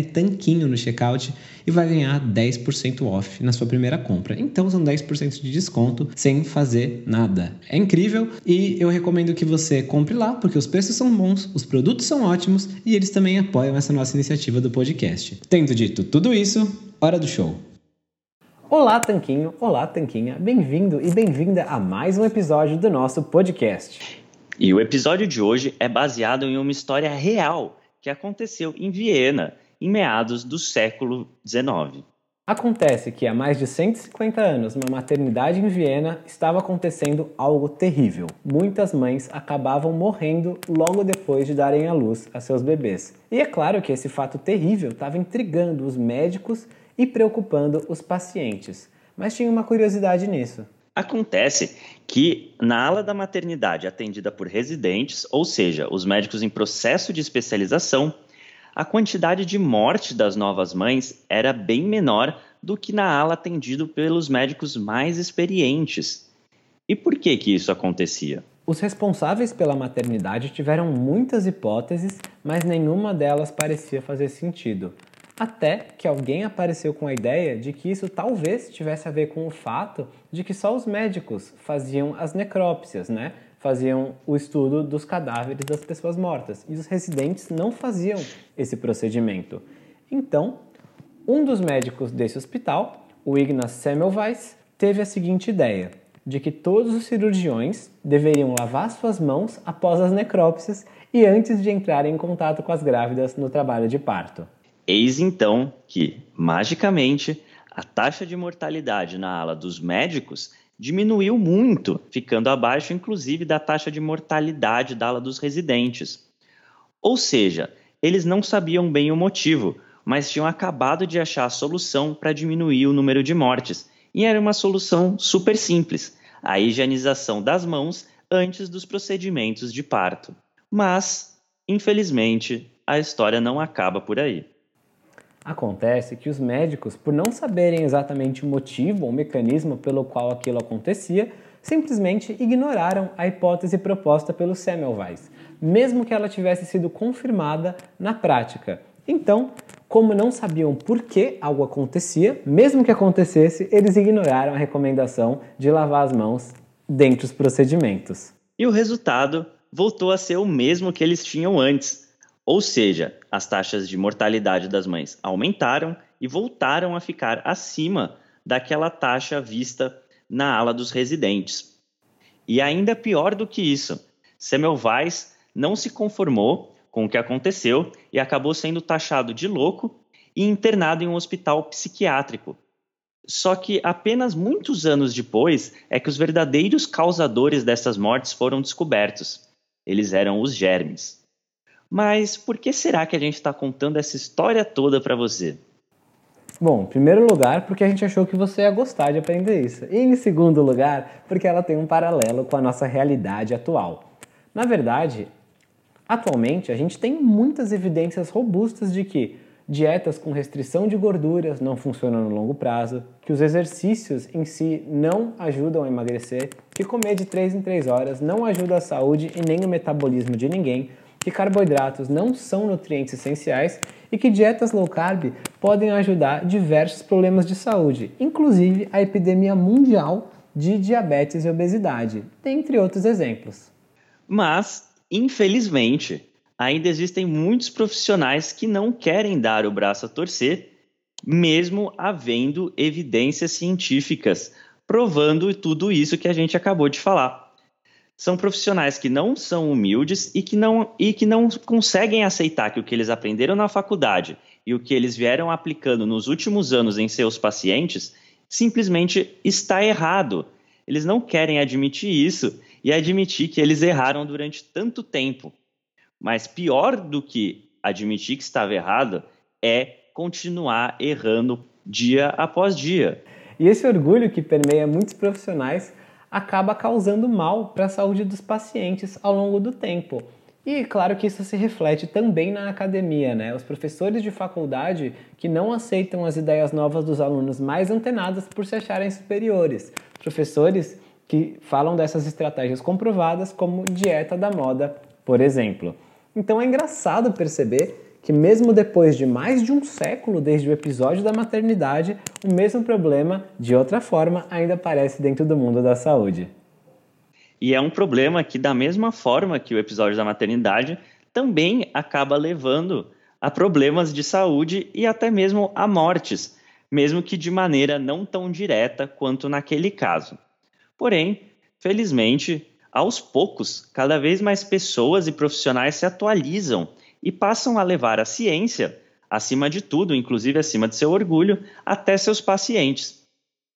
Tanquinho no checkout e vai ganhar 10% off na sua primeira compra. Então são 10% de desconto sem fazer nada. É incrível e eu recomendo que você compre lá porque os preços são bons, os produtos são ótimos e eles também apoiam essa nossa iniciativa do podcast. Tendo dito tudo isso, hora do show. Olá, Tanquinho! Olá, Tanquinha! Bem-vindo e bem-vinda a mais um episódio do nosso podcast. E o episódio de hoje é baseado em uma história real que aconteceu em Viena em meados do século XIX. Acontece que há mais de 150 anos, numa maternidade em Viena, estava acontecendo algo terrível. Muitas mães acabavam morrendo logo depois de darem à luz a seus bebês. E é claro que esse fato terrível estava intrigando os médicos e preocupando os pacientes. Mas tinha uma curiosidade nisso. Acontece que na ala da maternidade atendida por residentes, ou seja, os médicos em processo de especialização, a quantidade de morte das novas mães era bem menor do que na ala atendido pelos médicos mais experientes. E por que que isso acontecia? Os responsáveis pela maternidade tiveram muitas hipóteses, mas nenhuma delas parecia fazer sentido. Até que alguém apareceu com a ideia de que isso talvez tivesse a ver com o fato de que só os médicos faziam as necrópsias, né? Faziam o estudo dos cadáveres das pessoas mortas e os residentes não faziam esse procedimento. Então, um dos médicos desse hospital, o Ignaz Semmelweis, teve a seguinte ideia: de que todos os cirurgiões deveriam lavar suas mãos após as necrópsias e antes de entrarem em contato com as grávidas no trabalho de parto. Eis então que, magicamente, a taxa de mortalidade na ala dos médicos diminuiu muito, ficando abaixo, inclusive, da taxa de mortalidade da ala dos residentes. Ou seja, eles não sabiam bem o motivo, mas tinham acabado de achar a solução para diminuir o número de mortes. E era uma solução super simples: a higienização das mãos antes dos procedimentos de parto. Mas, infelizmente, a história não acaba por aí. Acontece que os médicos, por não saberem exatamente o motivo ou mecanismo pelo qual aquilo acontecia, simplesmente ignoraram a hipótese proposta pelo Semmelweis, mesmo que ela tivesse sido confirmada na prática. Então, como não sabiam por que algo acontecia, mesmo que acontecesse, eles ignoraram a recomendação de lavar as mãos dentre os procedimentos. E o resultado voltou a ser o mesmo que eles tinham antes. Ou seja, as taxas de mortalidade das mães aumentaram e voltaram a ficar acima daquela taxa vista na ala dos residentes. E ainda pior do que isso, Semmelweis não se conformou com o que aconteceu e acabou sendo taxado de louco e internado em um hospital psiquiátrico. Só que apenas muitos anos depois é que os verdadeiros causadores dessas mortes foram descobertos. Eles eram os germes. Mas por que será que a gente está contando essa história toda para você? Bom, em primeiro lugar, porque a gente achou que você ia gostar de aprender isso. E em segundo lugar, porque ela tem um paralelo com a nossa realidade atual. Na verdade, atualmente a gente tem muitas evidências robustas de que dietas com restrição de gorduras não funcionam no longo prazo, que os exercícios em si não ajudam a emagrecer, que comer de 3 em 3 horas não ajuda a saúde e nem o metabolismo de ninguém, que carboidratos não são nutrientes essenciais e que dietas low carb podem ajudar diversos problemas de saúde, inclusive a epidemia mundial de diabetes e obesidade, dentre outros exemplos. Mas, infelizmente, ainda existem muitos profissionais que não querem dar o braço a torcer, mesmo havendo evidências científicas provando tudo isso que a gente acabou de falar. São profissionais que não são humildes e que não, e que não conseguem aceitar que o que eles aprenderam na faculdade e o que eles vieram aplicando nos últimos anos em seus pacientes simplesmente está errado. Eles não querem admitir isso e admitir que eles erraram durante tanto tempo. Mas pior do que admitir que estava errado é continuar errando dia após dia. E esse orgulho que permeia muitos profissionais acaba causando mal para a saúde dos pacientes ao longo do tempo. E claro que isso se reflete também na academia, né? Os professores de faculdade que não aceitam as ideias novas dos alunos mais antenados por se acharem superiores. Professores que falam dessas estratégias comprovadas como dieta da moda, por exemplo. Então é engraçado perceber que, mesmo depois de mais de um século desde o episódio da maternidade, o mesmo problema, de outra forma, ainda aparece dentro do mundo da saúde. E é um problema que, da mesma forma que o episódio da maternidade, também acaba levando a problemas de saúde e até mesmo a mortes, mesmo que de maneira não tão direta quanto naquele caso. Porém, felizmente, aos poucos, cada vez mais pessoas e profissionais se atualizam e passam a levar a ciência, acima de tudo, inclusive acima de seu orgulho, até seus pacientes.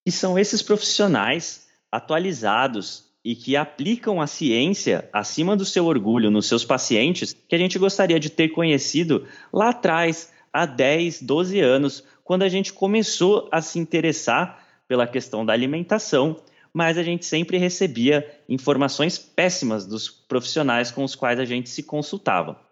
E são esses profissionais atualizados e que aplicam a ciência acima do seu orgulho nos seus pacientes que a gente gostaria de ter conhecido lá atrás, há 10, 12 anos, quando a gente começou a se interessar pela questão da alimentação mas a gente sempre recebia informações péssimas dos profissionais com os quais a gente se consultava.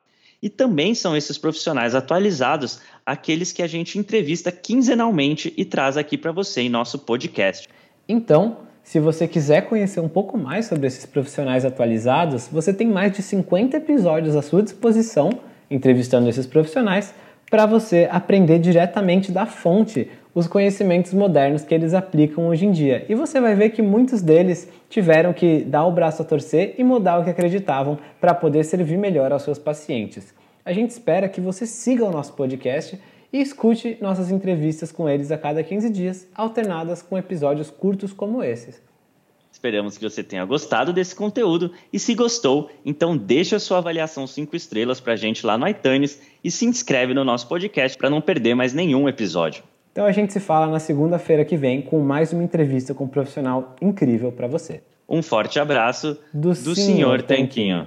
E também são esses profissionais atualizados aqueles que a gente entrevista quinzenalmente e traz aqui para você em nosso podcast. Então, se você quiser conhecer um pouco mais sobre esses profissionais atualizados, você tem mais de 50 episódios à sua disposição entrevistando esses profissionais para você aprender diretamente da fonte os conhecimentos modernos que eles aplicam hoje em dia. E você vai ver que muitos deles tiveram que dar o braço a torcer e mudar o que acreditavam para poder servir melhor aos seus pacientes. A gente espera que você siga o nosso podcast e escute nossas entrevistas com eles a cada 15 dias, alternadas com episódios curtos como esses. Esperamos que você tenha gostado desse conteúdo e se gostou, então deixa a sua avaliação 5 estrelas para a gente lá no iTunes e se inscreve no nosso podcast para não perder mais nenhum episódio. Então a gente se fala na segunda-feira que vem com mais uma entrevista com um profissional incrível para você. Um forte abraço do, do senhor Tanquinho.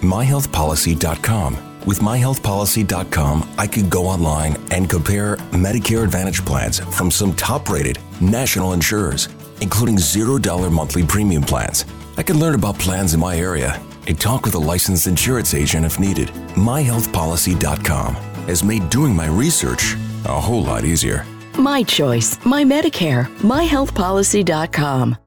myhealthpolicy.com. With myhealthpolicy.com, I could go online and compare Medicare Advantage plans from some top rated national insurers, including $0 monthly premium plans. I could learn about plans in my area and talk with a licensed insurance agent if needed. MyHealthPolicy.com has made doing my research a whole lot easier. My choice, my Medicare, myhealthpolicy.com.